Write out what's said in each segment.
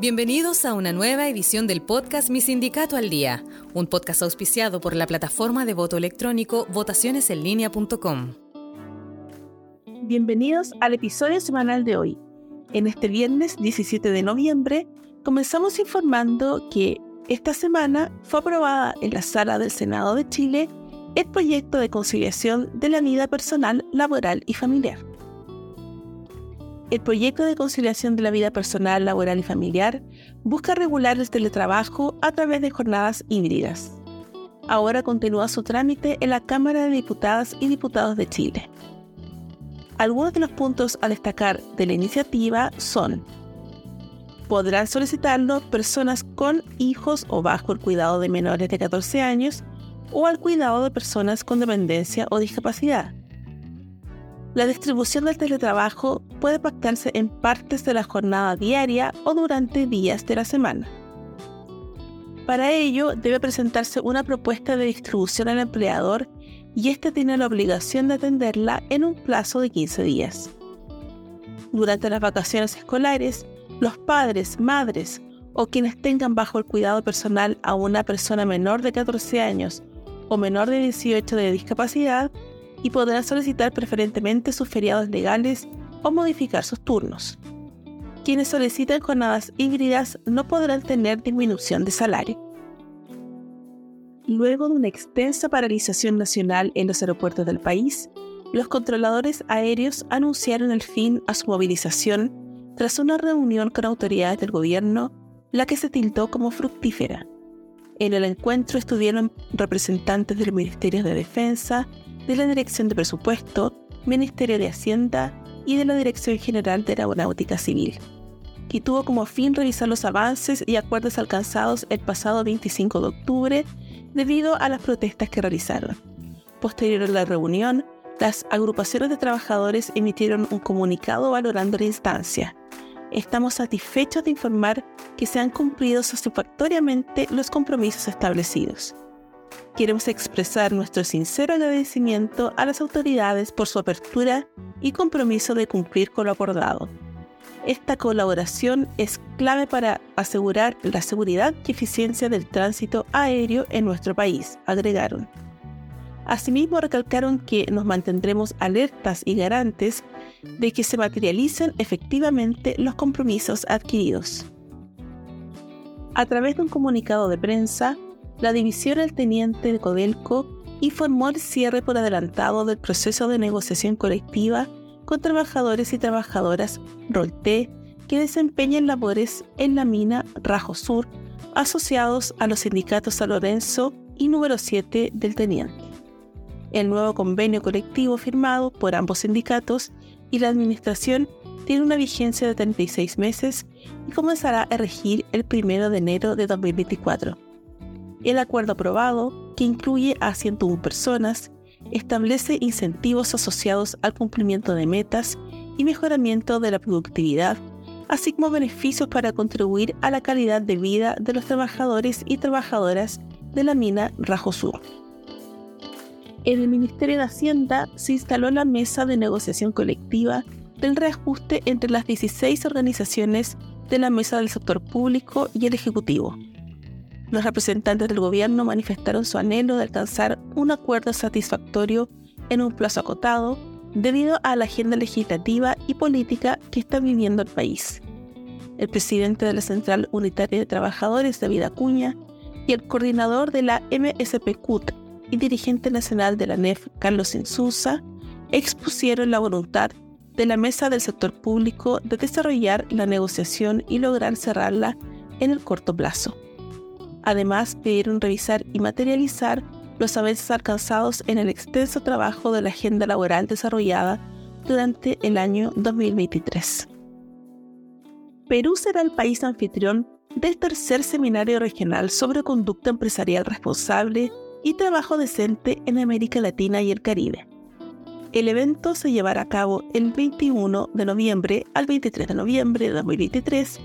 Bienvenidos a una nueva edición del podcast Mi Sindicato al Día, un podcast auspiciado por la plataforma de voto electrónico votacionesenlinea.com. Bienvenidos al episodio semanal de hoy. En este viernes 17 de noviembre comenzamos informando que esta semana fue aprobada en la sala del Senado de Chile el proyecto de conciliación de la vida personal, laboral y familiar. El proyecto de conciliación de la vida personal, laboral y familiar busca regular el teletrabajo a través de jornadas híbridas. Ahora continúa su trámite en la Cámara de Diputadas y Diputados de Chile. Algunos de los puntos a destacar de la iniciativa son podrán solicitarlo personas con hijos o bajo el cuidado de menores de 14 años o al cuidado de personas con dependencia o discapacidad. La distribución del teletrabajo puede pactarse en partes de la jornada diaria o durante días de la semana. Para ello, debe presentarse una propuesta de distribución al empleador y éste tiene la obligación de atenderla en un plazo de 15 días. Durante las vacaciones escolares, los padres, madres o quienes tengan bajo el cuidado personal a una persona menor de 14 años o menor de 18 de discapacidad y podrán solicitar preferentemente sus feriados legales o modificar sus turnos. Quienes soliciten jornadas híbridas no podrán tener disminución de salario. Luego de una extensa paralización nacional en los aeropuertos del país, los controladores aéreos anunciaron el fin a su movilización tras una reunión con autoridades del gobierno, la que se tildó como fructífera. En el encuentro estuvieron representantes del Ministerio de Defensa, de la Dirección de Presupuesto, Ministerio de Hacienda y de la Dirección General de Aeronáutica Civil, que tuvo como fin revisar los avances y acuerdos alcanzados el pasado 25 de octubre debido a las protestas que realizaron. Posterior a la reunión, las agrupaciones de trabajadores emitieron un comunicado valorando la instancia, estamos satisfechos de informar que se han cumplido satisfactoriamente los compromisos establecidos. Queremos expresar nuestro sincero agradecimiento a las autoridades por su apertura y compromiso de cumplir con lo acordado. Esta colaboración es clave para asegurar la seguridad y eficiencia del tránsito aéreo en nuestro país, agregaron. Asimismo, recalcaron que nos mantendremos alertas y garantes de que se materialicen efectivamente los compromisos adquiridos. A través de un comunicado de prensa, la división del teniente de Codelco informó el cierre por adelantado del proceso de negociación colectiva con trabajadores y trabajadoras Rolte que desempeñan labores en la mina Rajo Sur asociados a los sindicatos San Lorenzo y número 7 del teniente. El nuevo convenio colectivo firmado por ambos sindicatos y la Administración tiene una vigencia de 36 meses y comenzará a regir el 1 de enero de 2024. El acuerdo aprobado, que incluye a 101 personas, establece incentivos asociados al cumplimiento de metas y mejoramiento de la productividad, así como beneficios para contribuir a la calidad de vida de los trabajadores y trabajadoras de la mina Rajo Sur en el Ministerio de Hacienda se instaló la mesa de negociación colectiva del reajuste entre las 16 organizaciones de la mesa del sector público y el Ejecutivo. Los representantes del gobierno manifestaron su anhelo de alcanzar un acuerdo satisfactorio en un plazo acotado debido a la agenda legislativa y política que está viviendo el país. El presidente de la Central Unitaria de Trabajadores, David Acuña, y el coordinador de la MSP-CUT, y dirigente nacional de la NEF, Carlos Insulza, expusieron la voluntad de la mesa del sector público de desarrollar la negociación y lograr cerrarla en el corto plazo. Además, pidieron revisar y materializar los avances alcanzados en el extenso trabajo de la agenda laboral desarrollada durante el año 2023. Perú será el país anfitrión del tercer seminario regional sobre conducta empresarial responsable y trabajo decente en América Latina y el Caribe. El evento se llevará a cabo el 21 de noviembre al 23 de noviembre de 2023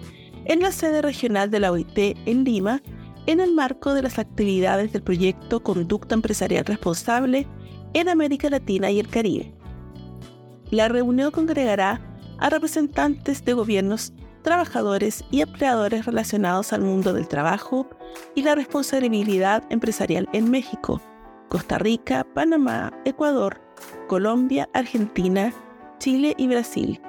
en la sede regional de la OIT en Lima, en el marco de las actividades del proyecto Conducta Empresarial Responsable en América Latina y el Caribe. La reunión congregará a representantes de gobiernos trabajadores y empleadores relacionados al mundo del trabajo y la responsabilidad empresarial en México, Costa Rica, Panamá, Ecuador, Colombia, Argentina, Chile y Brasil.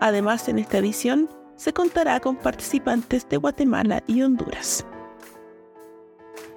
Además, en esta edición se contará con participantes de Guatemala y Honduras.